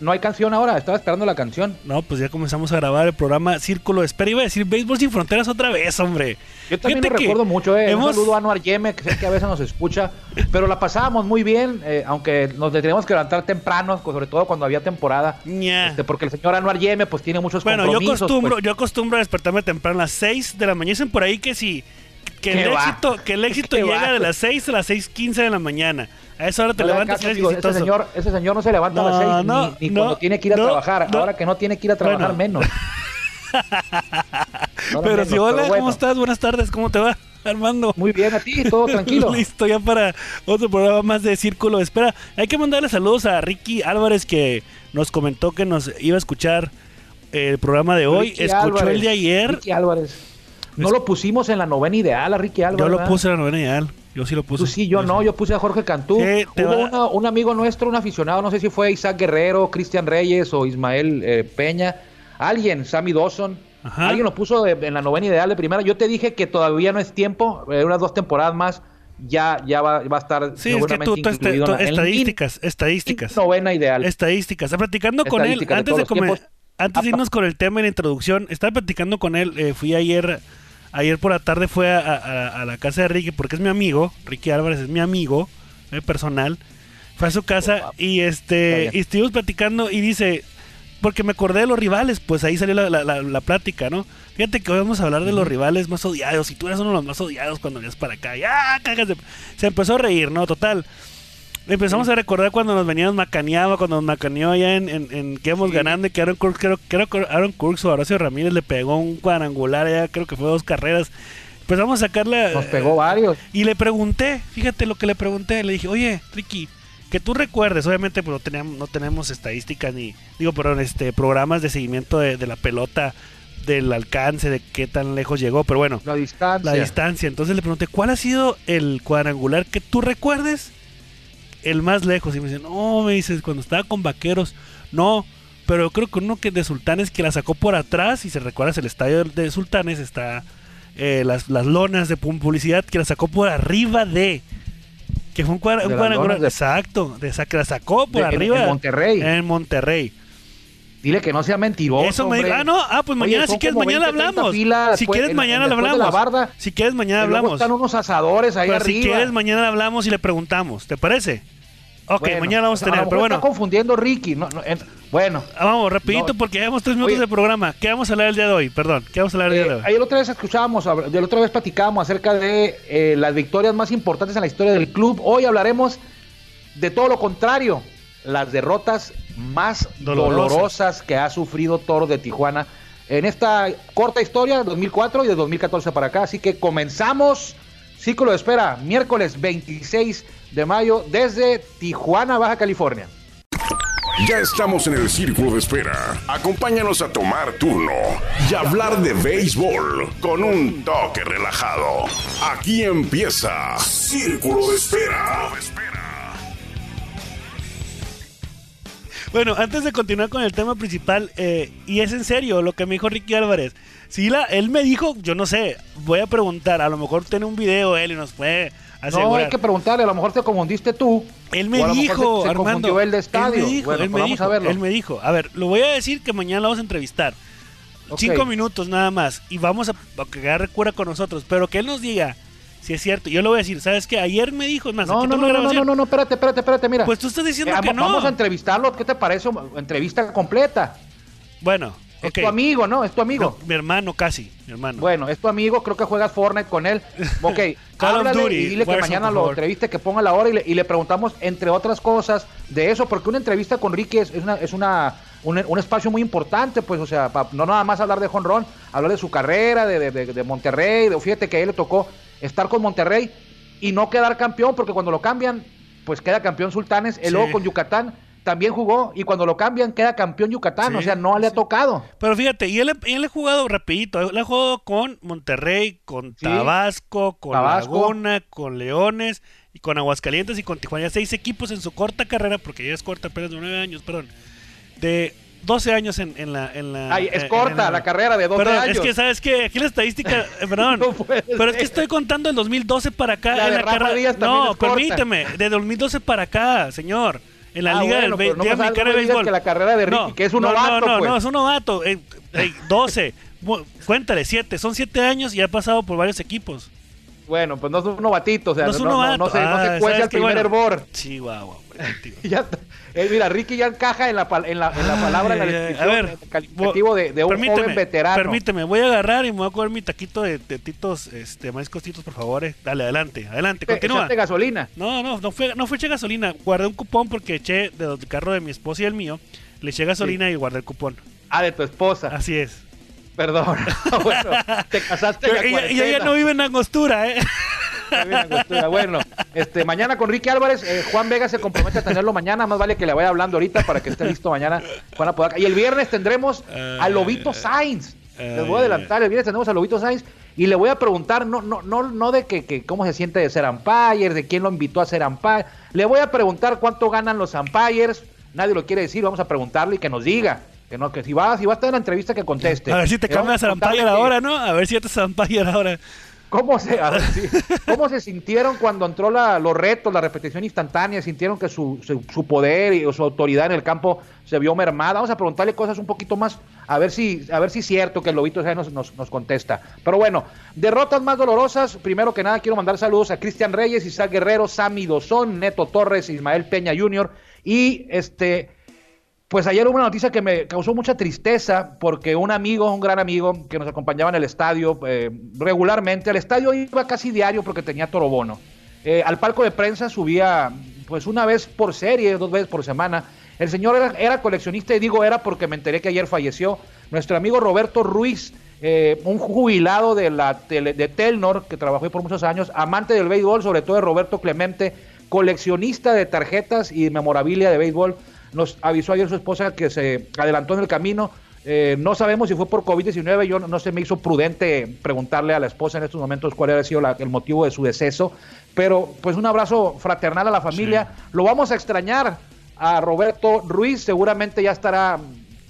no hay canción ahora, estaba esperando la canción. No, pues ya comenzamos a grabar el programa Círculo de Espera. Iba a decir Béisbol sin Fronteras otra vez, hombre. Yo también lo que recuerdo mucho, eh. hemos- Un saludo a Anuar Yeme, que sé que a veces nos escucha, pero la pasábamos muy bien, eh, aunque nos teníamos que levantar temprano, sobre todo cuando había temporada. Ña. Este, porque el señor Anuar Yeme pues tiene muchos Bueno, yo compromisos. acostumbro, pues. yo acostumbro a despertarme temprano a las 6 de la mañana. Dicen por ahí que si que el éxito, que el éxito llega va. de las 6 a las 6:15 de la mañana. A esa hora te No levantas caso, ese señor, ese señor no se levanta a las No, seis no, ni, ni no, cuando tiene que ir a no, trabajar. no. Ahora que no tiene que ir a trabajar Bueno. menos. Pero menos, si hola, bueno. ¿cómo estás? Buenas tardes, ¿cómo te va, Armando? Muy bien, a ti, todo tranquilo. Listo ya para otro programa más de Círculo de Espera. Hay que mandarle saludos a Ricky Álvarez que nos comentó que nos iba a escuchar el programa de hoy. Ricky Escuchó Álvarez, el de ayer. Ricky Álvarez. No lo pusimos en la novena ideal a Ricky Álvarez. Yo lo puse en la novena ideal. Yo sí lo puse. Tú sí, yo no, yo puse a Jorge Cantú. Sí, Hubo una- un amigo nuestro, un aficionado, no sé si fue Isaac Guerrero, Cristian Reyes o Ismael eh, Peña, alguien, Sammy Dawson, Ajá. alguien lo puso de- en la novena ideal de primera. Yo te dije que todavía no es tiempo, eh, unas dos temporadas más, ya, ya va, va a estar Sí, es que seguramente tú, en en estadísticas, estadísticas. novena ideal. Estadísticas. Platicando con él antes de, comer- antes de irnos con el tema en la introducción. Estaba platicando con él. eh, fui ayer, ayer por la tarde fue a, a- a la casa de Ricky porque es mi amigo. Ricky Álvarez es mi amigo eh, personal. Fue a su casa y este y estuvimos platicando y dice porque me acordé de los rivales, pues ahí salió la, la- la- la plática, ¿no? Fíjate que hoy vamos a hablar de los rivales más odiados. Y tú eres uno de los más odiados cuando vienes para acá. Ya, de- Se empezó a reír, ¿no? Total. Empezamos a recordar cuando nos veníamos macaneaba, cuando nos macaneó allá en, en, en que íbamos Sí. ganando y que Aaron Cruz, creo, creo que Aaron Cruz o Horacio Ramírez le pegó un cuadrangular allá, creo que fue dos carreras. Empezamos a sacarle... Nos pegó varios. Y le pregunté, fíjate lo que le pregunté, le dije, oye, Ricky, que tú recuerdes, obviamente pues no tenemos, no tenemos estadísticas ni, digo, perdón, este, programas de seguimiento de, de la pelota, del alcance, de qué tan lejos llegó, pero bueno, La distancia. la distancia. Entonces le pregunté, ¿cuál ha sido el cuadrangular que tú recuerdes? El más lejos. Y me dice, no, me dices, cuando estaba con vaqueros, no. Pero yo creo que uno que de Sultanes que la sacó por atrás, y se recuerdas el estadio de Sultanes, está eh, las, las lonas de pu- publicidad que la sacó por arriba de. Que fue un, cuadra- cuadrangular. de- Exacto, de esa que la sacó por De- arriba. en Monterrey. En Monterrey. Dile que no sea mentiroso. Eso me dijo, ah, no, ah, pues Oye, mañana, son si quieres, mañana 20, 30 hablamos. filas si después- quieres, mañana hablamos. la barda. si quieres, mañana Y luego hablamos. están unos asadores ahí Pero si arriba. quieres, mañana hablamos y le preguntamos. ¿Te parece? Ok, Bueno, mañana vamos a tener. lo Pero bueno, Está confundiendo Ricky. No, no, en- bueno, ah, vamos, rapidito No. porque llevamos tres minutos Oye. de programa. ¿Qué vamos a hablar el día de hoy? Perdón, ¿qué vamos a hablar el día de eh, hoy? ayer otra vez escuchábamos, la otra vez platicábamos acerca de eh, las victorias más importantes en la historia del club. Hoy hablaremos de todo lo contrario, las derrotas más Dolorosas. dolorosas, que ha sufrido Toro de Tijuana en esta corta historia de 2004 y de 2014 para acá. Así que comenzamos. Círculo de espera, miércoles 26 de mayo desde Tijuana, Baja California. Ya estamos en el círculo de espera. Acompáñanos a tomar turno y hablar de béisbol con un toque relajado. Aquí empieza Círculo de Espera. Bueno, antes de continuar con el tema principal, eh, y es en serio lo que me dijo Ricky Álvarez. Si la, él me dijo, yo no sé, voy a preguntar, a lo mejor tiene un video él y nos puede No, asegurar. hay que preguntarle, a lo mejor te confundiste tú. Él me dijo, se- se Armando. él de estadio. Él me dijo, Bueno, él, pues me dijo a verlo. él me dijo. A ver, lo voy a decir que mañana lo vamos a entrevistar. Cinco minutos nada más. Y vamos a, a que agarre cura con nosotros. Pero que él nos diga si es cierto. Yo le voy a decir, ¿sabes qué? Ayer me dijo, más, No, no, no, no, no, no, no, espérate, espérate, espérate, mira. Pues tú estás diciendo Eh, que no. Vamos a entrevistarlo, ¿qué te parece? Entrevista completa. Bueno, Es tu amigo, ¿no? Es tu amigo. No, mi hermano casi, mi hermano. Bueno, es tu amigo, creo que juegas Fortnite con él. Ok, Call of Duty, y dile que mañana lo entreviste, que ponga la hora y le, y le preguntamos, entre otras cosas, de eso, porque una entrevista con Ricky es, es una, es una un, un espacio muy importante, pues, o sea, pa- no nada más hablar de Jonrón, hablar de su carrera, de, de, de- de Monterrey, de, fíjate que a él le tocó estar con Monterrey y no quedar campeón, porque cuando lo cambian, pues queda campeón Sultanes, el Sí. luego con Yucatán también jugó, y cuando lo cambian queda campeón Yucatán, Sí, o sea, no le ha sí. tocado. Pero fíjate, y él, y él ha jugado rapidito, él ha jugado con Monterrey, con. Tabasco, con Tabasco. Laguna, con Leones y con Aguascalientes y con Tijuana. Seis equipos en su corta carrera, porque ya es corta, apenas de nueve años, perdón. De 12 años en, en la... En la Ay, es en- corta en la carrera de 12 Perdón, años. es que, ¿sabes qué? Aquí la estadística... eh, perdón. No pero es que estoy contando el 2012 para acá. La en de la carrera- No, permíteme. De 2012 para acá, señor. En la Ah, Liga bueno, del pero no de no Béisbol. que la carrera de Ricky, que es un no, novato, No, no, pues. no, es un novato. Eh, eh, 12. Bu- Cuéntale, 7. Son 7 años y ha pasado por varios equipos. Bueno, pues no es un novatito, o sea, no no, es un no, novato. no se, no Ah, se cuece ¿sabes al qué? primer Bueno, hervor. Sí, guau, guau. Ya está. Eh, mira, Ricky ya encaja en la, en la, en la palabra, en la descripción, a ver, en el calificativo de, de un joven veterano. Permíteme, voy a agarrar y me voy a comer mi taquito de, de titos, este, maíz titos, por favor. eh. Dale, adelante, adelante, Te- continúa. echaste gasolina. No, no, no fue, no fue eché gasolina. Guardé un cupón porque eché del carro de mi esposa y el mío. Le eché gasolina y guardé el cupón. Ah, de tu esposa. Así es. Perdón. bueno, te casaste la Ella, ella no vive en Angostura, ¿eh? Bueno, este, mañana con Ricky Álvarez, eh, Juan Vega se compromete a tenerlo mañana, más vale que le vaya hablando ahorita para que esté listo mañana Juan Apodaca. Y el viernes tendremos a Lobito Sainz. Les voy a adelantar, el viernes tendremos a Lobito Sainz y le voy a preguntar, no, no, no, no de que, que cómo se siente de ser umpire, de quién lo invitó a ser umpire. Le voy a preguntar cuánto ganan los umpires. Nadie lo quiere decir, vamos a preguntarle y que nos diga. Que no, que si va, si va a estar en la entrevista que conteste. A ver si te cambias a que- ahora, ¿no? A ver si ya te Vampire ahora. ¿Cómo se. ¿Cómo se sintieron cuando entró la, los retos, la repetición instantánea? ¿Sintieron que su, su, su poder y su autoridad en el campo se vio mermada? Vamos a preguntarle cosas un poquito más, a ver si, a ver si es cierto que el Lobito nos, nos, nos contesta. Pero bueno, derrotas más dolorosas. Primero que nada, quiero mandar saludos a Cristian Reyes, Isaac Guerrero, Sammy Dozón, Neto Torres, Ismael Peña Jr. Y este. Pues ayer hubo una noticia que me causó mucha tristeza porque un amigo, un gran amigo que nos acompañaba en el estadio eh, regularmente, al estadio iba casi diario porque tenía torobono. Eh, al palco de prensa subía pues una vez por serie, dos veces por semana. El señor era, coleccionista y digo era porque me enteré que ayer falleció. Nuestro amigo Roberto Ruiz, eh, un jubilado de, la tele- de Telnor que trabajó por muchos años, amante del béisbol, sobre todo de Roberto Clemente, coleccionista de tarjetas y memorabilia de béisbol. Nos avisó ayer su esposa que se adelantó en el camino. Eh, no sabemos si fue por COVID-19. Yo no, no se me hizo prudente preguntarle a la esposa en estos momentos cuál había sido la- el motivo de su deceso. Pero pues un abrazo fraternal a la familia. Lo vamos a extrañar a Roberto Ruiz. Seguramente ya estará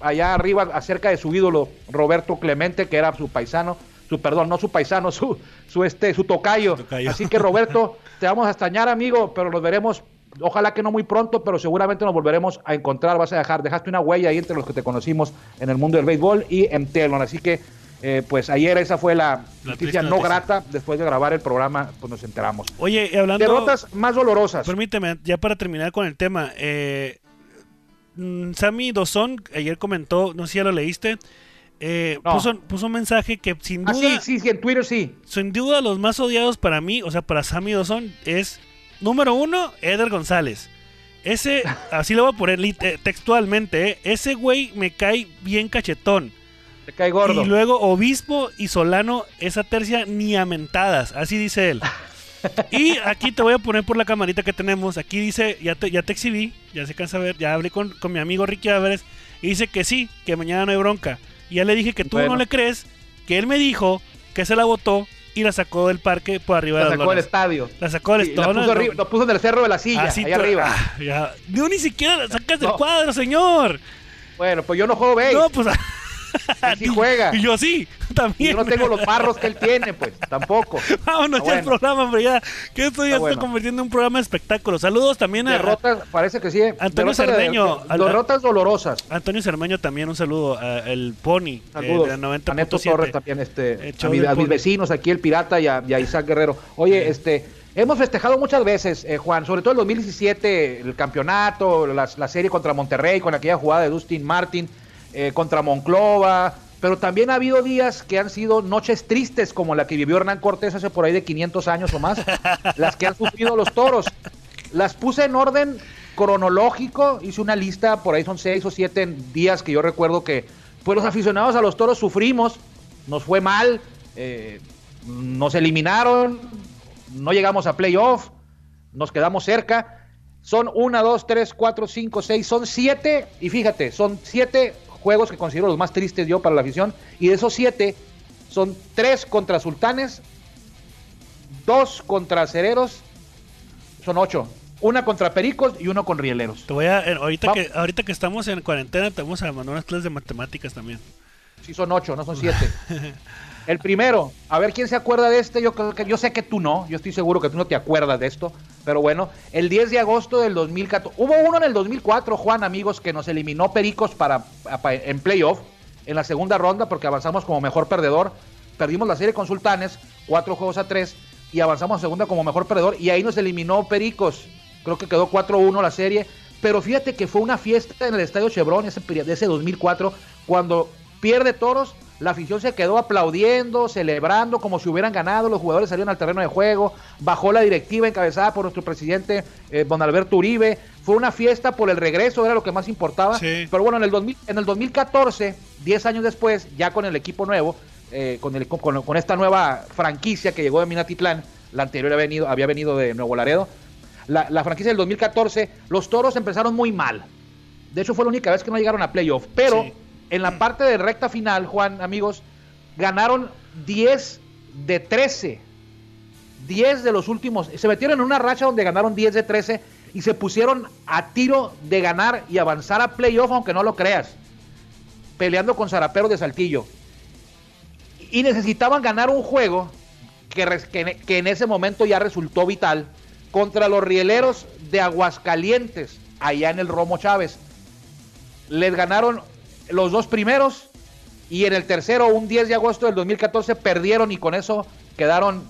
allá arriba, acerca de su ídolo Roberto Clemente, que era su paisano. Su, perdón, no su paisano, su, su, este, su tocayo. Tocayo. Así que Roberto, te vamos a extrañar, amigo, pero nos veremos Ojalá que no muy pronto, pero seguramente nos volveremos a encontrar. Vas a dejar, dejaste una huella ahí entre los que te conocimos en el mundo del béisbol y en Telon. Así que, eh, pues ayer esa fue la, La noticia no noticia. grata. Después de grabar el programa, pues nos enteramos. Oye, hablando. Derrotas más dolorosas. Permíteme, ya para terminar con el tema. Eh, mm, Sammy Dozón ayer comentó, no sé si ya lo leíste. eh, No. puso, puso un mensaje que sin Ah, duda, sí, sí, sí, en Twitter sí. sin duda los más odiados para mí, o sea, para Sammy Dozón, es número uno, Eder González. Ese, así lo voy a poner eh, textualmente, eh, ese güey me cae bien cachetón. Te cae gordo. Y luego Obispo y Solano, esa tercia ni a mentadas, así dice él. Y aquí te voy a poner por la camarita que tenemos. Aquí dice, ya te, ya te exhibí, ya se cansa ver, ya hablé con, con mi amigo Ricky Álvarez y dice que sí, que mañana no hay bronca. Y ya le dije que tú Bueno. no le crees, que él me dijo que se la botó y la sacó del parque por arriba La de las sacó del estadio. La sacó del Sí, la estadio. puso, arriba, lo puso en el cerro de la silla, Así ahí tú- arriba. ah, ya. No, ni siquiera la sacas del No. cuadro, señor. Bueno, pues yo no juego béis. No, pues. Él sí juega. Y yo sí, Y también. yo no tengo los barros que él tiene, pues, tampoco. Vámonos Ah, ya al bueno. programa, hombre, ya. Que esto ya Ah, está bueno. convirtiendo en un programa de espectáculo. Saludos también a Derrotas, parece que sí. eh. Antonio de- Cermeño, de- Derrotas dolorosas. Antonio Cermeño también, un saludo. a el Pony eh, Saludos. de la a Neto 90.7. Torres también, este, a, mi- mis vecinos aquí, el Pirata y a, y a Isaac Guerrero. Oye, este, hemos festejado muchas veces, eh, Juan, sobre todo el 2017, el campeonato, la, la serie contra Monterrey, con aquella jugada de Dustin Martin, eh, contra Monclova, pero también ha habido días que han sido noches tristes, como la que vivió Hernán Cortés hace por ahí de 500 años o más, las que han sufrido los toros. Las puse en orden cronológico, hice una lista, por ahí son seis o siete días que yo recuerdo que pues los aficionados a los toros sufrimos, nos fue mal, eh, nos eliminaron, no llegamos a playoff, nos quedamos cerca. Son una, dos, tres, cuatro, cinco, seis, son siete, y fíjate, son siete juegos que considero los más tristes yo para la afición, y de esos siete son tres contra sultanes, dos contra cereros, son ocho, una contra pericos y uno con rieleros. Te voy a, eh, ahorita, que, ahorita que estamos en cuarentena, te vamos a mandar unas clases de matemáticas también. Sí, son ocho, no son siete. El primero, a ver quién se acuerda de este. Yo creo que yo sé que tú no, yo estoy seguro que tú no te acuerdas de esto. Pero bueno, el 10 de agosto del 2014, hubo uno en el 2004, Juan, amigos, que nos eliminó Pericos para, en playoff, en la segunda ronda, porque avanzamos como mejor perdedor. Perdimos la serie con Sultanes, cuatro juegos a tres, y avanzamos a segunda como mejor perdedor, y ahí nos eliminó Pericos. Creo que quedó 4-1 la serie. Pero fíjate que fue una fiesta en el Estadio Chevron ese, de ese 2004, cuando pierde Toros la afición se quedó aplaudiendo, celebrando como si hubieran ganado, los jugadores salieron al terreno de juego, bajó la directiva encabezada por nuestro presidente eh, don Alberto Uribe, fue una fiesta por el regreso, era lo que más importaba, pero bueno, en el, 2000, en el 2014, 10 años después, ya con el equipo nuevo, eh, con, el, con, esta nueva franquicia que llegó de Minatitlán, la anterior había venido, había venido de Nuevo Laredo, la, franquicia del 2014, los toros empezaron muy mal, de hecho fue la única vez que no llegaron a playoff, pero en la parte de recta final, Juan, amigos, ganaron 10 de 13. 10 de los últimos. Se metieron en una racha donde ganaron 10 de 13 y se pusieron a tiro de ganar y avanzar a playoff, aunque no lo creas. Peleando con Zarapero de Saltillo. Y necesitaban ganar un juego que, que en ese momento ya resultó vital contra los rieleros de Aguascalientes, allá en el Romo Chávez. Les ganaron los dos primeros y en el tercero, un 10 de agosto del 2014, perdieron y con eso quedaron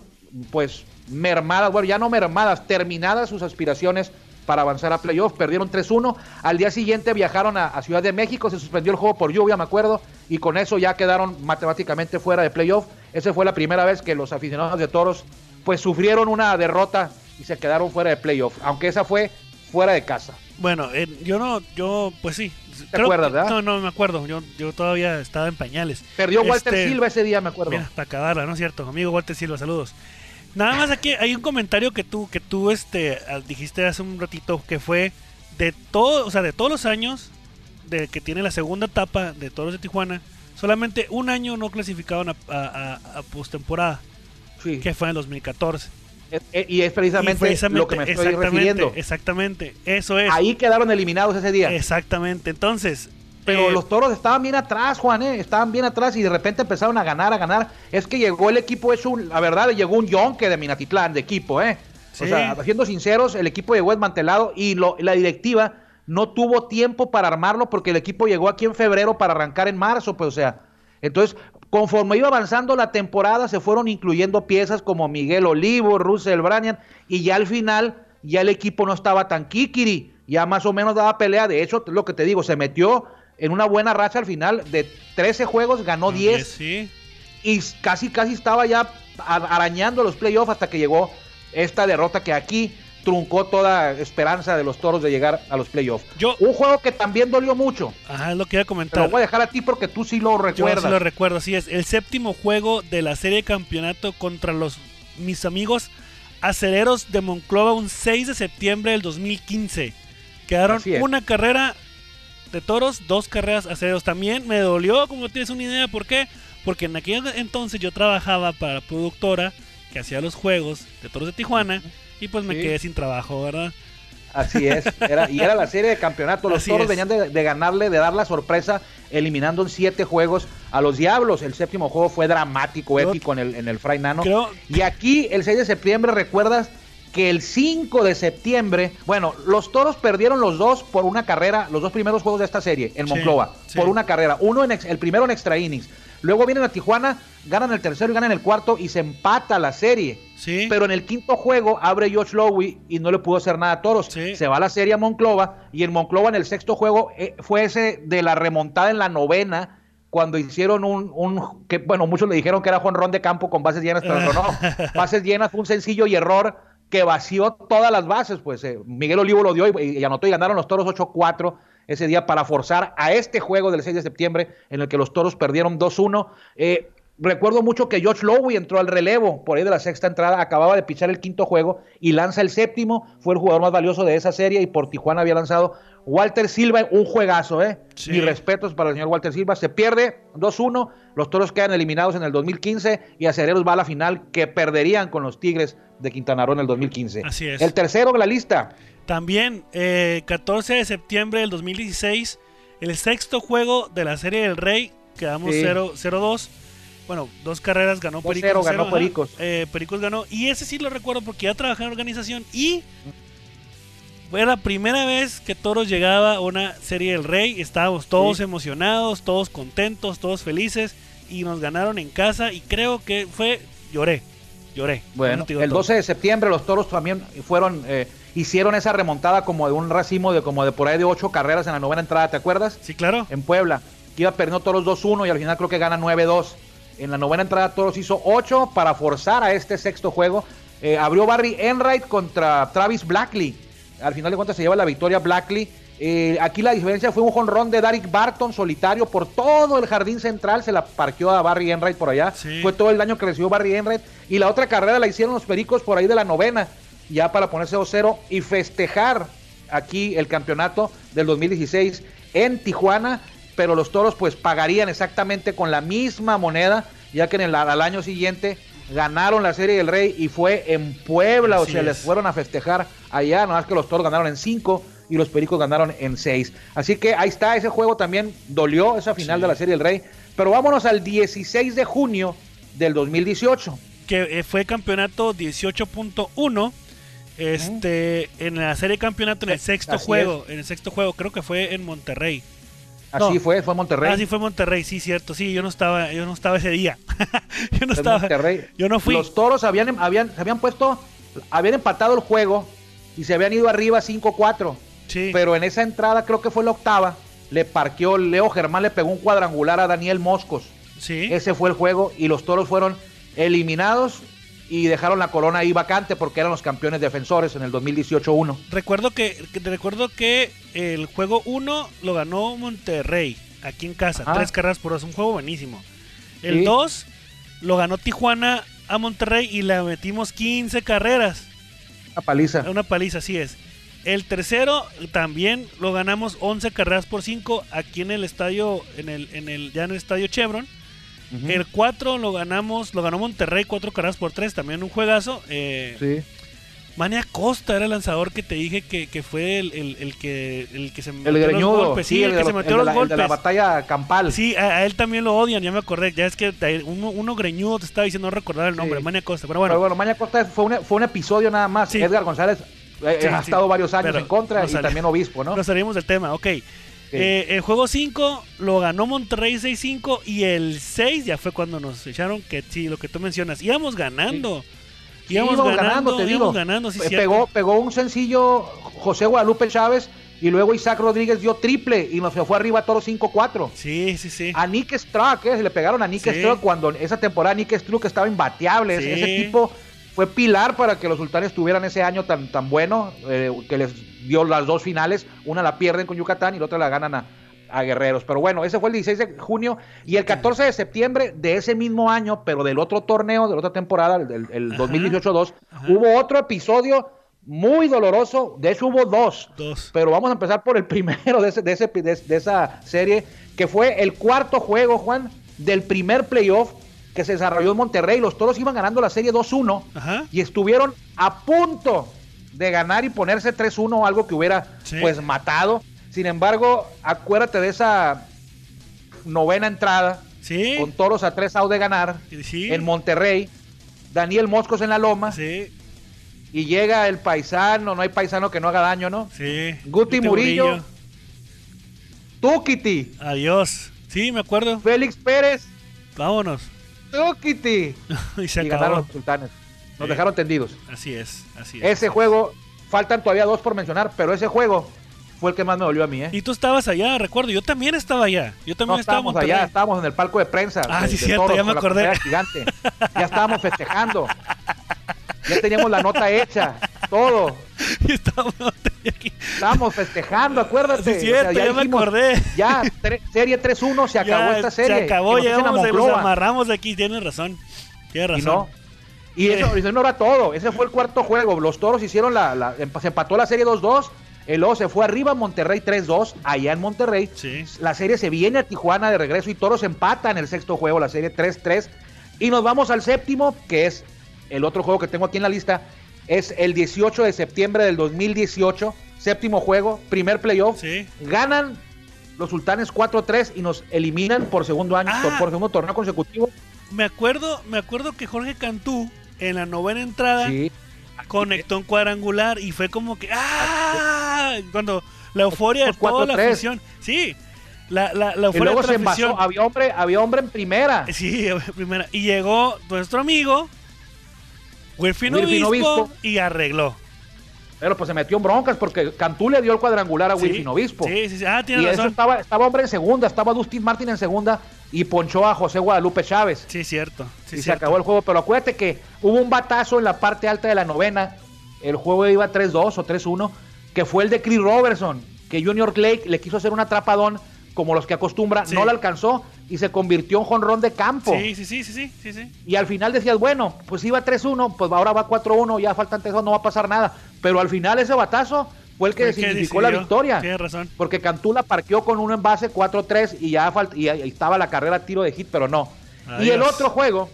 pues mermadas, bueno, ya no mermadas, terminadas sus aspiraciones para avanzar a playoff, perdieron 3-1, al día siguiente viajaron a, Ciudad de México, se suspendió el juego por lluvia, me acuerdo, y con eso ya quedaron matemáticamente fuera de playoff, esa fue la primera vez que los aficionados de Toros pues sufrieron una derrota y se quedaron fuera de playoff, aunque esa fue fuera de casa. Bueno, yo no, yo pues sí, ¿Te acuerdas, verdad? No, no me acuerdo. Yo, yo todavía estaba en pañales. Perdió Walter este, Silva ese día, me acuerdo. Mira, para acabarla, ¿no es cierto? Amigo Walter Silva, saludos. Nada más aquí hay un comentario que tú, que tú este, dijiste hace un ratito que fue de todo, o sea, de todos los años de que tiene la segunda etapa de Toros de Tijuana, solamente un año no clasificaron a, a, a, postemporada, sí. que fue en el 2014. Eh, eh, y es precisamente, lo que me estoy refiriendo. Exactamente, eso es. Ahí quedaron eliminados ese día. Exactamente, entonces. Pero eh, los toros estaban bien atrás, Juan, estaban bien atrás y de repente empezaron a ganar, a ganar. Es que llegó el equipo, es un, la verdad, llegó un yonque de Minatitlán, de equipo, ¿eh? O sea, siendo sinceros, el equipo llegó desmantelado y lo, la directiva no tuvo tiempo para armarlo porque el equipo llegó aquí en febrero para arrancar en marzo, pues, o sea. Entonces, Conforme iba avanzando la temporada, se fueron incluyendo piezas como Miguel Olivo, Russell Branian, y ya al final, ya el equipo no estaba tan kikiri, ya más o menos daba pelea. De hecho, lo que te digo, se metió en una buena racha al final. De 13 juegos ganó 10. Y casi, casi estaba ya arañando los playoffs hasta que llegó esta derrota que aquí truncó toda esperanza de los toros de llegar a los playoffs. un juego que también dolió mucho. Ajá, es lo que iba a comentar. lo voy a dejar a ti porque tú sí lo recuerdas. Yo sí lo recuerdo, sí es. El séptimo juego de la serie de campeonato contra los mis amigos acereros de Monclova un 6 de septiembre del 2015. Quedaron una carrera de toros, dos carreras acereros. También me dolió, como tienes una idea, ¿por qué? Porque en aquel entonces yo trabajaba para la productora que hacía los juegos de toros de Tijuana. Y pues me quedé sin trabajo, ¿verdad? Así es, era, y era la serie de campeonato. Los toros venían de, ganarle, de dar la sorpresa, eliminando en siete juegos a los Diablos. El séptimo juego fue dramático, épico en el, en el Fray Nano. Y aquí, el 6 de septiembre, ¿recuerdas? que el 5 de septiembre, bueno, los toros perdieron los dos por una carrera, los dos primeros juegos de esta serie en Monclova, por una carrera. Uno en el primero en extra innings, Luego vienen a Tijuana, ganan el tercero y ganan el cuarto y se empata la serie. Sí. Pero en el quinto juego abre Josh Lowy y no le pudo hacer nada a Toros. Se va la serie a Monclova y en Monclova en el sexto juego eh, fue ese de la remontada en la novena cuando hicieron un, un, que bueno, muchos le dijeron que era Juan Ron de campo con bases llenas, pero no, bases llenas fue un sencillo y error que vació todas las bases, pues eh, Miguel Olivo lo dio y, y, anotó y ganaron los toros 8-4 ese día para forzar a este juego del 6 de septiembre en el que los toros perdieron 2-1. Eh, recuerdo mucho que George Lowe entró al relevo por ahí de la sexta entrada, acababa de pichar el quinto juego y lanza el séptimo, fue el jugador más valioso de esa serie y por Tijuana había lanzado Walter Silva, un juegazo, ¿eh? Sí. Mis respetos para el señor Walter Silva. Se pierde 2-1, los toros quedan eliminados en el 2015 y Acereros va a la final que perderían con los Tigres de Quintana Roo en el 2015. Así es. El tercero en la lista, también, 14 eh, de septiembre del 2016, el sexto juego de la Serie del Rey, quedamos 0-2. Bueno, dos carreras ganó 2-0 Pericos. ganó 0, ajá. Pericos. Eh, Pericos ganó. Y ese sí lo recuerdo porque ya trabajé en organización. Y fue la primera vez que Toros llegaba a una serie del Rey. Estábamos todos Sí. emocionados, todos contentos, todos felices. Y nos ganaron en casa. Y creo que fue. Lloré. Lloré. Bueno, No el todo. 12 de septiembre los toros también fueron, eh, hicieron esa remontada como de un racimo de como de por ahí de ocho carreras en la novena entrada, ¿te acuerdas? Sí, claro. En Puebla. Iba perdiendo toros 2-1 y al final creo que gana 9-2. En la novena entrada Toros hizo 8 para forzar a este sexto juego. Eh, abrió Barry Enright contra Travis Blackley. Al final de cuentas se lleva la victoria Blackley. Eh, aquí la diferencia fue un jonrón de Derek Barton solitario por todo el jardín central. Se la parqueó a Barry Enright por allá. Sí. Fue todo el daño que recibió Barry Enright. Y la otra carrera la hicieron los Pericos por ahí de la novena. Ya para ponerse 2-0 y festejar aquí el campeonato del 2016 en Tijuana. Pero los toros pues pagarían exactamente con la misma moneda. Ya que en el, al año siguiente ganaron la Serie del Rey y fue en Puebla. Así o sea, es. les fueron a festejar allá. Nada más que los toros ganaron en 5 y los pericos ganaron en 6. Así que ahí está, ese juego también dolió, esa final Sí. de la Serie del Rey. Pero vámonos al 16 de junio del 2018. que eh, fue campeonato 18.1 este en la serie de campeonato en el sexto Así juego en el sexto juego creo que fue en Monterrey Así No. fue, fue Monterrey. ah sí fue Monterrey sí cierto sí yo no estaba yo no estaba ese día yo no estaba Monterrey. yo no fui Los toros habían, habían, se habían puesto, habían empatado el juego y se habían ido arriba 5-4. sí Pero en esa entrada, creo que fue la octava, le parqueó Leo Germán, le pegó un cuadrangular a Daniel Moscos. sí Ese fue el juego y los toros fueron eliminados y dejaron la corona ahí vacante porque eran los campeones defensores en el 2018-1. recuerdo que, que- recuerdo que el juego 1 lo ganó Monterrey aquí en casa Ajá. tres carreras por dos un juego buenísimo el Sí. 2 lo ganó Tijuana a Monterrey y le metimos 15 carreras Una paliza. Una paliza, así es. El tercero también lo ganamos 11 carreras por 5 aquí en el estadio, en el, en el, ya en el estadio Chevron. El 4 lo ganamos, lo ganó Monterrey 4 carreras por 3, también un juegazo. Eh, Sí. Mania Costa era el lanzador que te dije que, que fue el, el- el que, el que se metió El los greñudo. golpes. Sí, sí, el, que se los- metió los la, golpes. de la batalla campal. Sí, a, a él también lo odian, ya me acordé. Ya es que uno, uno greñudo te estaba diciendo, no recordar el nombre, Sí. Mania Costa. Pero Bueno, pero bueno, Maña Costa fue un, fue un episodio nada más. Sí. Edgar González eh, ha estado varios años en contra y también obispo, ¿no? Nos salimos del tema, ok. Eh, el juego 5 lo ganó Monterrey 6-5 y el 6 ya fue cuando nos echaron que sí, lo que tú mencionas. Íbamos ganando. Sí, Íbamos, íbamos ganando, te íbamos digo. ganando, sí, Eh, cierto. pegó, pegó un sencillo José Guadalupe Chávez y luego Isaac Rodríguez dio triple y nos fue arriba a todos 5-4. Sí, sí, sí. A Nick Struck, eh, le pegaron a Nick Sí. Struck cuando esa temporada Nick Struck estaba imbateable. Sí. Ese tipo fue pilar para que los sultanes tuvieran ese año tan, tan bueno, eh, que les dio las dos finales. Una la pierden con Yucatán y la otra la ganan a, a Guerreros. Pero bueno, ese fue el 16 de junio y el 14 de septiembre de ese mismo año, pero del otro torneo, de la otra temporada, el, el- el Ajá. 2018-2, Ajá. hubo otro episodio muy doloroso. De hecho, hubo dos. Dos. Pero vamos a empezar por el primero de, ese, de, ese- de- de esa serie, que fue el cuarto juego, Juan, del primer playoff que se desarrolló en Monterrey. Los toros iban ganando la serie 2-1 Ajá. y estuvieron a punto de ganar y ponerse 3-1, algo que hubiera Sí. pues matado. Sin embargo, acuérdate de esa novena entrada Sí. con toros a 3 out de ganar Sí. en Monterrey. Daniel Moscos en la loma Sí. y llega el paisano, no hay paisano que no haga daño, ¿no? Sí. Guti Murillo. Tukiti, Adiós. Sí, me acuerdo. Félix Pérez, Vámonos. Tukiti. y se y ganaron los sultanes. Nos Sí. dejaron tendidos. Así es, así es. Ese juego, faltan todavía dos por mencionar, pero ese juego fue el que más me dolió a mí, ¿eh? Y tú estabas allá, recuerdo. Yo también estaba allá. Yo también No estábamos allá, estábamos en el palco de prensa. Ah, de- sí, de cierto, toros ya me acordé. gigante. Ya estábamos festejando. Ya teníamos la nota hecha, todo. Y estábamos aquí. Estábamos festejando, acuérdate. Sí, cierto, ya me acordé. Ya, tre- serie 3-1, se acabó Ya, esta serie. Se acabó, Y nos nos amarramos de aquí. Tienes razón. Tienes Y razón. no. Y eso, eso no era todo. Ese fue el cuarto juego. Los toros hicieron la. la- se empató la serie 2-2. El O se fue arriba Monterrey 3-2. Allá en Monterrey. Sí. La serie se viene a Tijuana de regreso y Toros empata en el sexto juego, la serie 3-3. Y nos vamos al séptimo, que es el otro juego que tengo aquí en la lista. Es el 18 de septiembre del 2018. Séptimo juego, primer playoff. Sí. Ganan los sultanes 4-3 y nos eliminan por segundo año, Ah. por segundo torneo consecutivo me acuerdo, me acuerdo que Jorge Cantú en la novena entrada Sí. conectó un cuadrangular y fue como que ¡ah! Cuando la euforia de toda la 4-3. afición. Sí, la, la, la Y euforia luego de se envasó, había hombre, había hombre en primera. Sí, primera. Y llegó nuestro amigo Wilfin Wilfin Obispo, Obispo. y arregló. Pero pues se metió en broncas porque Cantú le dio el cuadrangular a Sí, Wilfin Obispo. Sí, sí, sí. Ah, y tiene eso razón. estaba, estaba hombre en segunda, estaba Dustin Martin en segunda y ponchó a José Guadalupe Chávez. Sí, cierto. Sí, y se acabó el juego. Pero acuérdate que hubo un batazo en la parte alta de la novena. El juego iba 3-2 o 3-1, que fue el de Chris Robertson, que Junior Lake le quiso hacer un atrapadón como los que acostumbra, Sí. no le alcanzó y se convirtió en jonrón de campo. Sí, sí, sí, sí, sí, sí. Y al final decías, bueno, pues iba 3-1, pues ahora va 4-1, ya faltan 3 no va a pasar nada. Pero al final ese batazo fue el que el que significó la decidió. victoria. Tienes razón. Porque Cantú la parqueó con un envase 4-3 y ya falt- y ahí estaba la carrera tiro de hit, pero no. Y el Adiós. otro juego,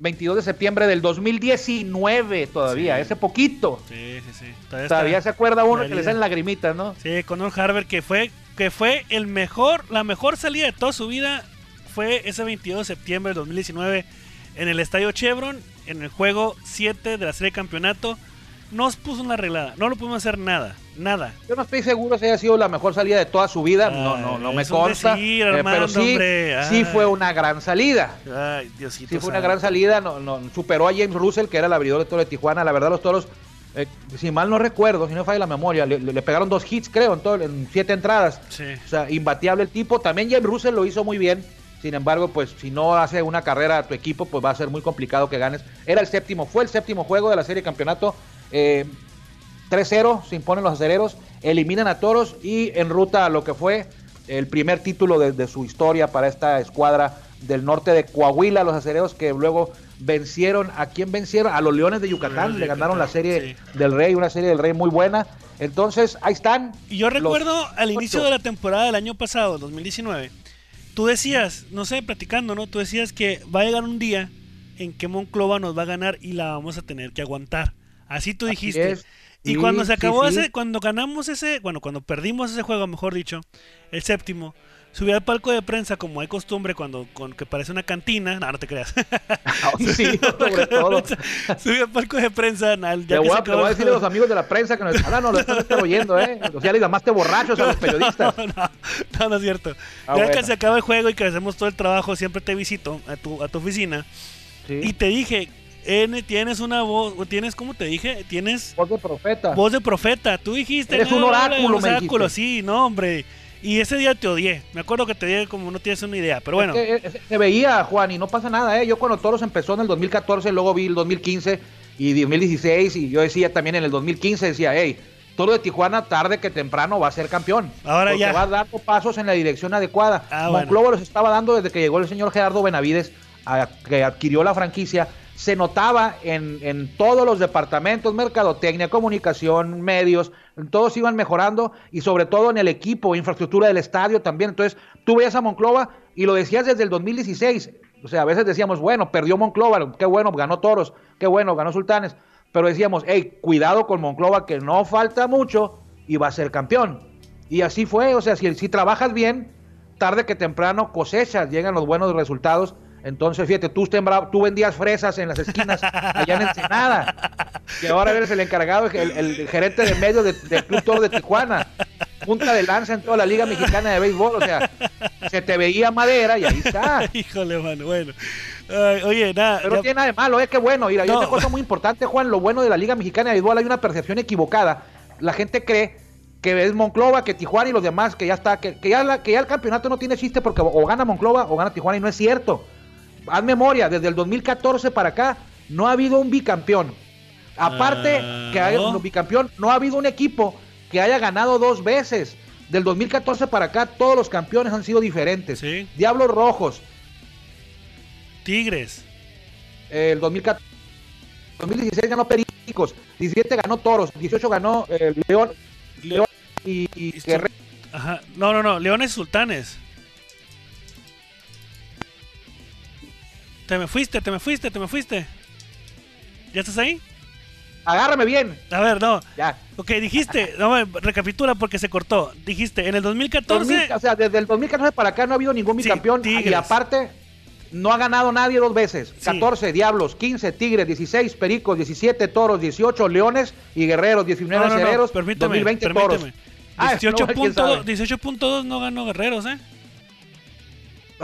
22 de septiembre del 2019 todavía, Sí. ese poquito. Sí, sí, sí. Todavía, Todavía se acuerda uno la que le salen lagrimitas, ¿no? Sí, con un Harvard que fue, que fue el mejor, la mejor salida de toda su vida fue ese 22 de septiembre del 2019 en el Estadio Chevron, en el juego 7 de la serie de campeonato. Nos puso una arreglada, no lo pudimos hacer nada, nada. Yo no estoy seguro si haya sido la mejor salida de toda su vida, no, no, no me consta. decir, eh, pero sí, sí ay. fue una gran salida. Ay, Diosito. Sí, fue una gran salida. No, no, superó a James Russell, que era el abridor de Toro de Tijuana. La verdad, los toros, eh, si mal no recuerdo, si no falla la memoria, le, pegaron dos hits, creo, en, todo, en siete entradas. Sí. O sea, imbatiable el tipo. También James Russell lo hizo muy bien. Sin embargo, pues si no hace una carrera a tu equipo, pues va a ser muy complicado que ganes. Era el séptimo, fue el séptimo juego de la serie de campeonato. Eh, 3-0, se imponen los acereros, eliminan a toros y en ruta a lo que fue el primer título de, de su historia para esta escuadra del norte de Coahuila, los acereros que luego vencieron, ¿a quién vencieron? A los Leones de Yucatán, le ganaron la serie sí. del Rey, una serie del Rey muy buena. Entonces, ahí están. Y yo recuerdo al inicio ocho. de la temporada del año pasado, 2019, tú decías, no sé, platicando, ¿no? Tú decías que va a llegar un día en que Monclova nos va a ganar y la vamos a tener que aguantar. Así tú dijiste. Y Sí, cuando se acabó sí. ese, cuando ganamos ese, bueno, cuando perdimos ese juego, mejor dicho, el séptimo, subí al palco de prensa como hay costumbre cuando con que parece una cantina, no, no te creas. sí, sobre todo. subí al palco de prensa, al- ya Te voy, te voy a decirle a los amigos de la prensa que nos están, no, lo están oyendo, ¿eh? O sea, les llamaste borrachos a los periodistas. No, no, no, no es cierto. Ah, ya bueno. que se acaba el juego y que hacemos todo el trabajo, siempre te visito a tu, a tu oficina Sí. y te dije, N, tienes una voz, tienes, ¿cómo te dije? Tienes Voz de profeta. voz de profeta. Tú dijiste, Eres "No, un no, oráculo, un me oráculo, dijiste. sí, no, hombre. Y ese día te odié. Me acuerdo que te odié como no tienes una idea. Pero bueno, Es que, se veía, Juan, y no pasa nada, ¿eh? Yo cuando Toros empezó en el 2014, luego vi el 2015 y 2016, y yo decía también en el 2015, decía, hey, Toro de Tijuana tarde que temprano va a ser campeón. Ahora porque ya. va dando pasos en la dirección adecuada. Ah, bueno. Monclova los estaba dando desde que llegó el señor Gerardo Benavides, a- que adquirió la franquicia. Se notaba en, en todos los departamentos, mercadotecnia, comunicación, medios, todos iban mejorando y sobre todo en el equipo, infraestructura del estadio también. Entonces, tú veías a Monclova y lo decías desde el 2016. O sea, a veces decíamos, bueno, perdió Monclova, qué bueno, ganó Toros, qué bueno, ganó Sultanes. Pero decíamos, hey, cuidado con Monclova, que no falta mucho y va a ser campeón. Y así fue, o sea, si, si trabajas bien, tarde que temprano cosechas, llegan los buenos resultados. Entonces, fíjate, tú, sembra- tú vendías fresas en las esquinas allá en Ensenada. Y ahora eres el encargado, el, el gerente de medios de- del Club Toro de Tijuana. Punta de lanza en toda la Liga Mexicana de Béisbol. O sea, se te veía madera y ahí está. híjole, mano, bueno. Ay, oye, nada. Pero no ya- tiene nada de malo, es que bueno. Mira, y No. otra cosa muy importante, Juan, lo bueno de la Liga Mexicana de Béisbol, hay una percepción equivocada. La gente cree que es Monclova, que Tijuana y los demás, que ya está, que, que ya, la- que ya el campeonato no tiene chiste porque o gana Monclova o gana Tijuana y no es cierto. Haz memoria, desde el 2014 para acá no ha habido un bicampeón. Aparte Ah, que haya un bicampeón, no ha habido un equipo que haya ganado dos veces. Del 2014 para acá todos los campeones han sido diferentes. Sí. Diablos Rojos, Tigres. el 2014, 2016 ganó Pericos, 17 ganó Toros, 18 ganó eh, León, León y, y Y Guerrero. Ajá. No, no, no. Leones Sultanes. Te me fuiste, te me fuiste, te me fuiste. ¿Ya estás ahí? Agárrame bien. A ver, no. Ya. Ok, dijiste, no, recapitula porque se cortó. Dijiste, en el 2014, 2000, o sea, desde el 2014 para acá no ha habido ningún Sí, bicampeón. Tigres. y aparte, no ha ganado nadie dos veces. Sí. 14 Diablos, 15 Tigres, 16 Pericos, 17 Toros, 18 Leones y Guerreros, 19 No, no, no, Acereros, permíteme, 2020 permíteme. Toros. Ah, 18.2 no, ¿quién 18.2 no ganó Guerreros, ¿eh?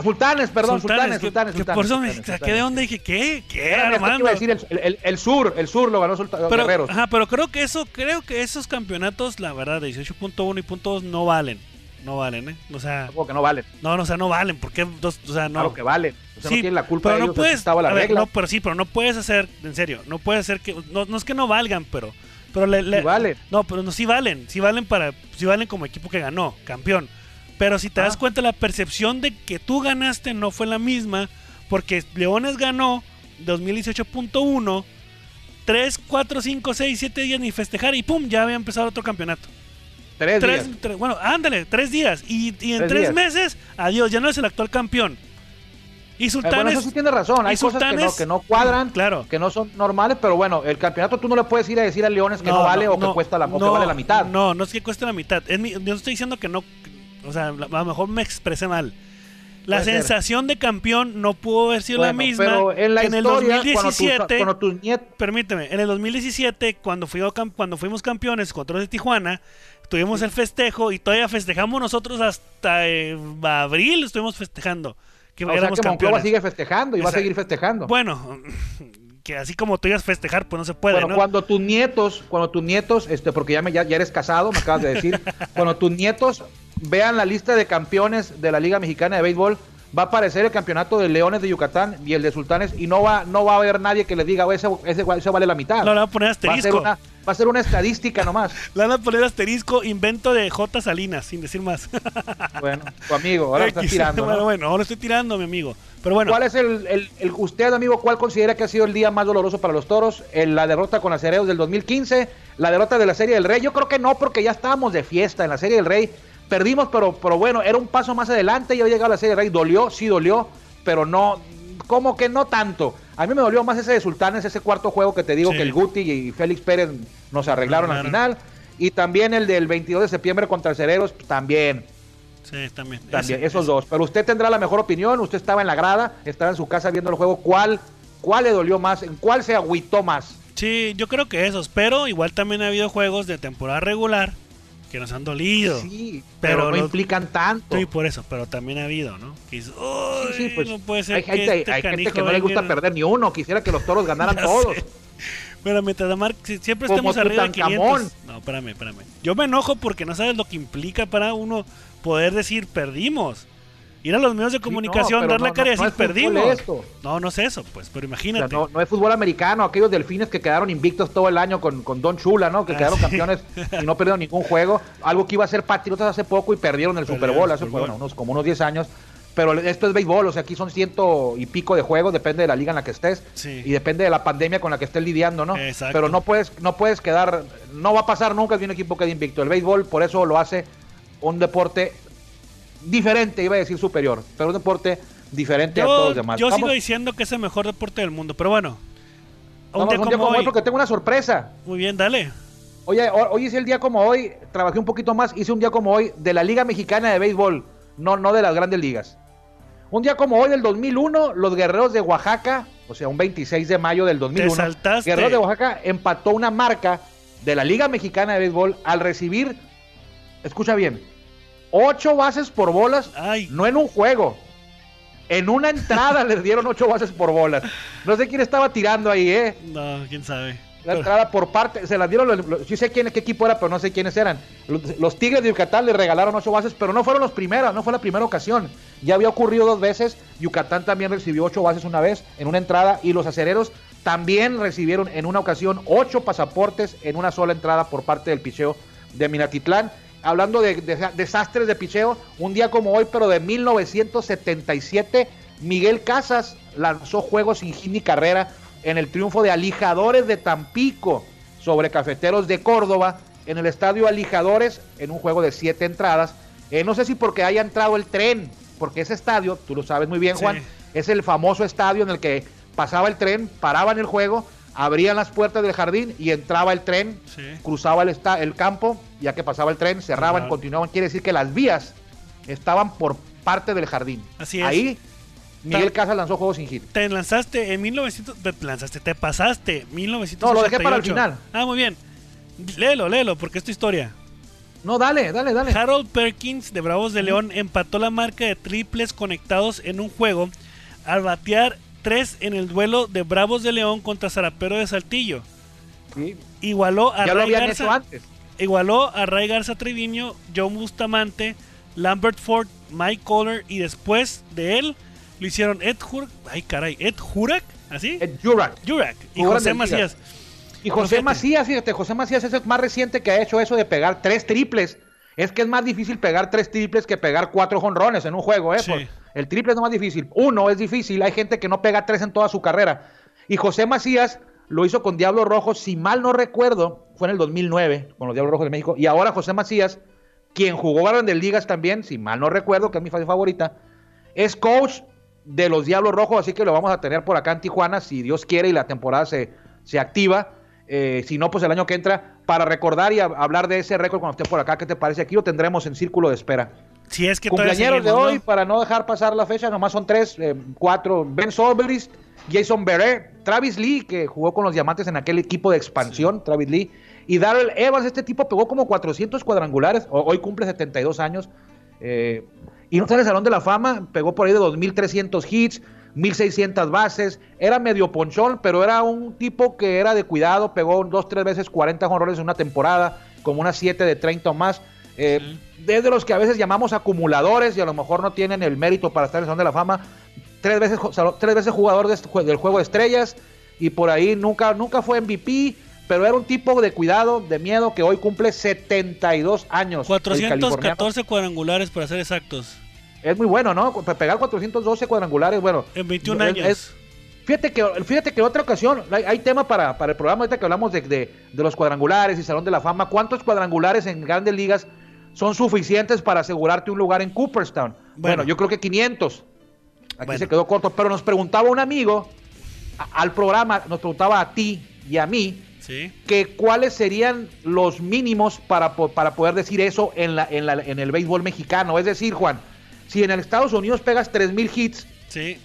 Sultanes, perdón, Sultanes, que- Sultanes, que Sultanes, por eso me Sultanes, saqué de onda y dije, ¿qué? ¿Qué, Era, Armando? iba a decir el, el- el sur, el sur lo ganó Sulta- pero, Guerreros. ajá, pero creo que eso, creo que esos campeonatos, la verdad, de 18.1 y .2 no valen. No valen, ¿eh? O sea, Tampoco que no valen. no, no, o sea, no valen. porque dos, o sea, no. Claro que valen. O sea, no Sí, tienen la culpa pero de no ellos, puedes, estaba la ver, regla. no, pero sí, pero no puedes hacer, en serio, no puedes hacer que, no, no es que no valgan, pero, pero le, le- Sí valen. no, pero no, sí valen, sí valen para, sí valen como equipo que ganó, campeón, pero si te Ah. das cuenta la percepción de que tú ganaste no fue la misma, porque Leones ganó 2018.1, 3, 4, 5, 6, 7 días ni festejar y pum, ya había empezado otro campeonato. Tres, Tres, días. tres- bueno, ándale, tres días. Y, y en Tres meses, adiós, ya no es el actual campeón. Y Eh, Sultanes. bueno, eso sí tiene razón. Hay cosas que no, que no cuadran, Claro. que no son normales, pero bueno, el campeonato tú no le puedes ir a decir a Leones que no, vale o que cuesta la, o que vale la mitad. No, no es que cueste la mitad. Es mi- yo estoy diciendo que no. O sea, a lo mejor me expresé mal. La Puede ser. sensación de campeón no pudo haber sido la misma pero en la que en el historia, cuando, 2017. tus, cuando nietos... Permíteme, en el 2017, cuando, fui- cuando fuimos campeones contra de Tijuana, tuvimos el festejo y todavía festejamos nosotros hasta eh, abril, estuvimos festejando. Que O sea que Monclova sigue festejando y va a seguir festejando. Bueno, que así como tú ibas a festejar, pues no se puede, bueno, ¿no? cuando tus nietos, cuando tus nietos, este, porque ya, me, ya, ya eres casado, me acabas de decir, cuando tus nietos vean la lista de campeones de la Liga Mexicana de Béisbol, va a aparecer el campeonato de Leones de Yucatán y el de Sultanes y no va, no va a haber nadie que les diga, "Oye, ese, ese, ese vale la mitad. No, le a poner va, a ser asterisco. una, va a ser una estadística nomás. Le van a poner asterisco, invento de J. Salinas, sin decir más. Bueno, tu amigo, ahora estás X. tirando. ¿no? Bueno, bueno, ahora estoy tirando, mi amigo. Pero bueno, ¿Cuál es el, el- el- usted, amigo, cuál considera que ha sido el día más doloroso para los toros? La derrota con Acereros del 2015, la derrota de la Serie del Rey. Yo creo que no, porque ya estábamos de fiesta en la Serie del Rey. Perdimos, pero, pero bueno, era un paso más adelante. Ya había llegado a la Serie del Rey. Dolió, sí dolió, pero no, como que no tanto. A mí me dolió más ese de Sultanes, ese cuarto juego que te digo Sí. que el Guti y Félix Pérez nos arreglaron al final. Y también el del 22 de septiembre contra Acereros, también. sí, también. También, Ese- esos ese. dos. Pero usted tendrá la mejor opinión. Usted estaba en la grada, estaba en su casa viendo el juego. ¿Cuál, cuál le dolió más? ¿En cuál se agüitó más? Sí, yo creo que esos, pero igual también ha habido juegos de temporada regular que nos han dolido. Sí, pero pero, no los- implican tanto. Sí, por eso, pero también ha habido, ¿no? Que dices, "Uy, Sí, sí, pues, no puede ser hay que gente, este hay gente que no le gusta venga". perder ni uno. Quisiera que los toros ganaran todos. sé. Pero mientras la marca, si- siempre Como estemos arriba de Tutankamón. 500. No, espérame, espérame. Yo me enojo porque no sabes lo que implica para uno poder decir perdimos. Ir a los medios de comunicación, pero dar la no- cara y no- no decir perdimos. esto. No, no es eso, pues, pero O sea, imagínate. no, no es fútbol americano, aquellos delfines que quedaron invictos todo el año con, con Don Chula, ¿no? Que Ah, quedaron sí. campeones y no perdieron ningún juego. Algo que iba a ser Patriotas hace poco y perdieron el Super Bowl hace bueno, unos, como unos 10 años. Pero esto es béisbol, o sea, aquí son ciento y pico de juegos, depende de la liga en la que estés Sí. y depende de la pandemia con la que estés lidiando, ¿no? Exacto. Pero no puedes, no puedes quedar, no va a pasar nunca que un equipo quede invicto. El béisbol por eso lo hace un deporte diferente, iba a decir superior, pero un deporte diferente a todos los demás. yo Vamos- sigo diciendo que es el mejor deporte del mundo, pero bueno. Un vamos día un día como como hoy hoy. porque tengo una sorpresa. Muy bien, dale. Oye, ho- hoy hice el día como hoy, trabajé un poquito más, hice un día como hoy de la Liga Mexicana de Béisbol, no, no de las grandes ligas. Un día como hoy del 2001, los Guerreros de Oaxaca, o sea, un 26 de mayo del 2001, saltaste. Guerreros de Oaxaca empató una marca de la Liga Mexicana de Béisbol al recibir, escucha bien, ocho bases por bolas, Ay. no en un juego. En una entrada les dieron ocho bases por bolas. No sé quién estaba tirando ahí, ¿eh? No, quién sabe. La entrada por parte, se las dieron, los, los- sé quién, qué equipo era, pero no sé quiénes eran. Los, los Tigres de Yucatán le regalaron ocho bases, pero no fueron los primeros, no fue la primera ocasión. Ya había ocurrido dos veces. Yucatán también recibió ocho bases una vez en una entrada y los acereros también recibieron en una ocasión ocho pasaportes en una sola entrada por parte del picheo de Minatitlán. Hablando de, de- desastres de picheo, un día como hoy, pero de 1977, Miguel Casas lanzó juegos sin hit ni carrera en el triunfo de Alijadores de Tampico sobre Cafeteros de Córdoba en el estadio Alijadores en un juego de siete entradas. Eh, no sé si porque haya entrado el tren, porque ese estadio, tú lo sabes muy bien, Sí. Juan, es el famoso estadio en el que pasaba el tren, paraban el juego, abrían las puertas del jardín y entraba el tren, Sí. cruzaba el, campo, ya que pasaba el tren, cerraban, continuaban. Quiere decir que las vías estaban por parte del jardín. Así es. Ahí Miguel Casas lanzó juegos sin hit. Te lanzaste en 1900. Te lanzaste, te pasaste. 1988. No, lo dejé para el final. Ah, muy bien. Léelo, léelo, porque es tu historia. No, dale, dale, dale. Harold Perkins de Bravos de León empató la marca de triples conectados en un juego al batear 3 en el duelo de Bravos de León contra Zarapero de Saltillo. Sí. Igualó a Ya Ray Garza, antes. igualó a Ray Garza Treviño, John Bustamante, Lambert Ford, Mike Kohler y después de él lo hicieron Ed Hurak, ay caray, Ed Hurak, ¿así? Ed Jurak. Jurak y José Macías. Y José. Macías, fíjate, José Macías es el más reciente que ha hecho eso de pegar tres triples. Es que es más difícil pegar tres triples que pegar cuatro jonrones en un juego, ¿eh? Sí. Por- El triple es lo más difícil. Uno es difícil, hay gente que no pega tres en toda su carrera. Y José Macías lo hizo con Diablos Rojos, si mal no recuerdo, fue en el 2009 con los Diablos Rojos de México. Y ahora José Macías, quien jugó Grandes Ligas también, si mal no recuerdo, que es mi favorita, es coach de los Diablos Rojos, así que lo vamos a tener por acá en Tijuana, si Dios quiere y la temporada se, se activa. Eh, si no, pues el año que entra, para recordar y hablar de ese récord cuando esté por acá, ¿qué te parece? Aquí lo tendremos en círculo de espera. Si es que Cumpleaños de hoy, ¿no? para no dejar pasar la fecha, nomás son tres, eh, cuatro. Ben Solberist, Jason Beret, Travis Lee, que jugó con los Diamantes en aquel equipo de expansión, Travis Lee, y Darrell Evans, este tipo pegó como 400 cuadrangulares, hoy cumple 72 años, eh, y no está en el Salón de la Fama, pegó por ahí de 2.300 hits, 1.600 bases, era medio ponchón, pero era un tipo que era de cuidado, pegó dos, tres veces 40 jonrones en una temporada, como unas 7 de 30 o más. Eh, Desde los que a veces llamamos acumuladores y a lo mejor no tienen el mérito para estar en el Salón de la Fama, tres veces, tres veces jugador de del juego de estrellas y por ahí nunca, nunca fue MVP, pero era un tipo de cuidado, de miedo que hoy cumple 72 años. el californiano. 414 cuadrangulares para ser exactos. Es muy bueno, ¿no? Pe- Pegar 412 cuadrangulares, bueno. En 21 es- años. es- fíjate que fíjate que otra ocasión, hay, hay tema para, para el programa ahorita que hablamos de, de- de los cuadrangulares y Salón de la Fama. ¿Cuántos cuadrangulares en grandes ligas son suficientes para asegurarte un lugar en Cooperstown? Bueno, Bueno. yo creo que 500. Aquí Bueno. se quedó corto, pero nos preguntaba un amigo a- al programa, nos preguntaba a ti y a mí, Sí. que cuáles serían los mínimos para, para poder decir eso en, la, en, la- en el béisbol mexicano. Es decir, Juan, si en el Estados Unidos pegas 3.000 hits, Sí.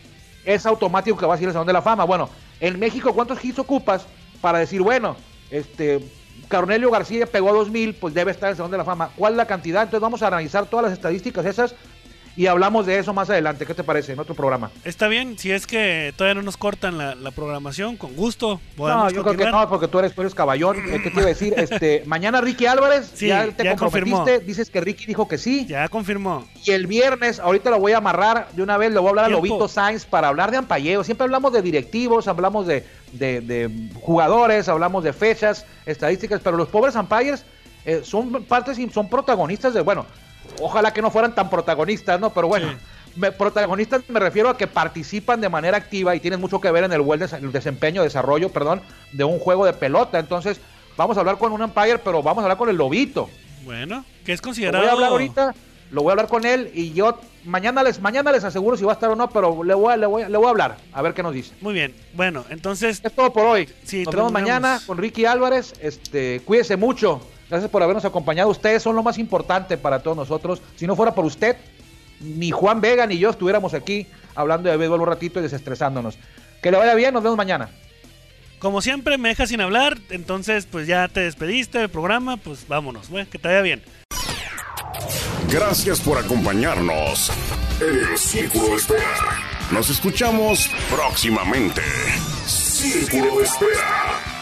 es automático que vas a ir al Salón de la Fama. Bueno, en México, ¿cuántos hits ocupas para decir, bueno, este, Cornelio García pegó 2.000, pues debe estar en el Salón de la Fama? ¿Cuál es la cantidad? Entonces vamos a analizar todas las estadísticas esas y hablamos de eso más adelante. ¿Qué te parece? En otro programa. Está bien, si es que todavía no nos cortan la, la programación, con gusto. No, yo creo que continuar. no, porque tú eres, tú eres caballón. Eh, ¿Qué te iba a decir? Este, mañana Ricky Álvarez, Sí, ya te ya comprometiste, confirmó. dices que Ricky dijo que sí. Ya confirmó. Y el viernes, ahorita lo voy a amarrar de una vez, le voy a hablar a. Lobito Sainz para hablar de ampalleo. Siempre hablamos de directivos, hablamos de, de- de jugadores, hablamos de fechas, estadísticas, pero los pobres umpires eh, son partes y son protagonistas de, bueno, ojalá que no fueran tan protagonistas, ¿no? Pero bueno, Sí. me- protagonistas me refiero a que participan de manera activa y tienen mucho que ver en el buen des- el desempeño, desarrollo, perdón, de un juego de pelota. Entonces, vamos a hablar con un umpire, pero vamos a hablar con el Lobito. Bueno, que es Lo considerado. voy a hablar ahorita, lo voy a hablar con él y yo mañana les mañana les aseguro si va a estar o no, pero le voy a, le voy a, le voy a hablar, a ver qué nos dice. Muy bien. Bueno, entonces, Es todo por hoy. Sí, nos vemos mañana con Ricky Álvarez. Este, cuídese mucho. Gracias por habernos acompañado. Ustedes son lo más importante para todos nosotros. Si no fuera por usted, ni Juan Vega ni yo estuviéramos aquí hablando de béisbol un ratito y desestresándonos. Que le vaya bien, nos vemos mañana. como siempre, me dejas sin hablar. Entonces, pues ya te despediste del programa. Pues vámonos. Bueno, que te vaya bien. Gracias por acompañarnos en el Círculo de Espera. Nos escuchamos próximamente. Círculo de Espera.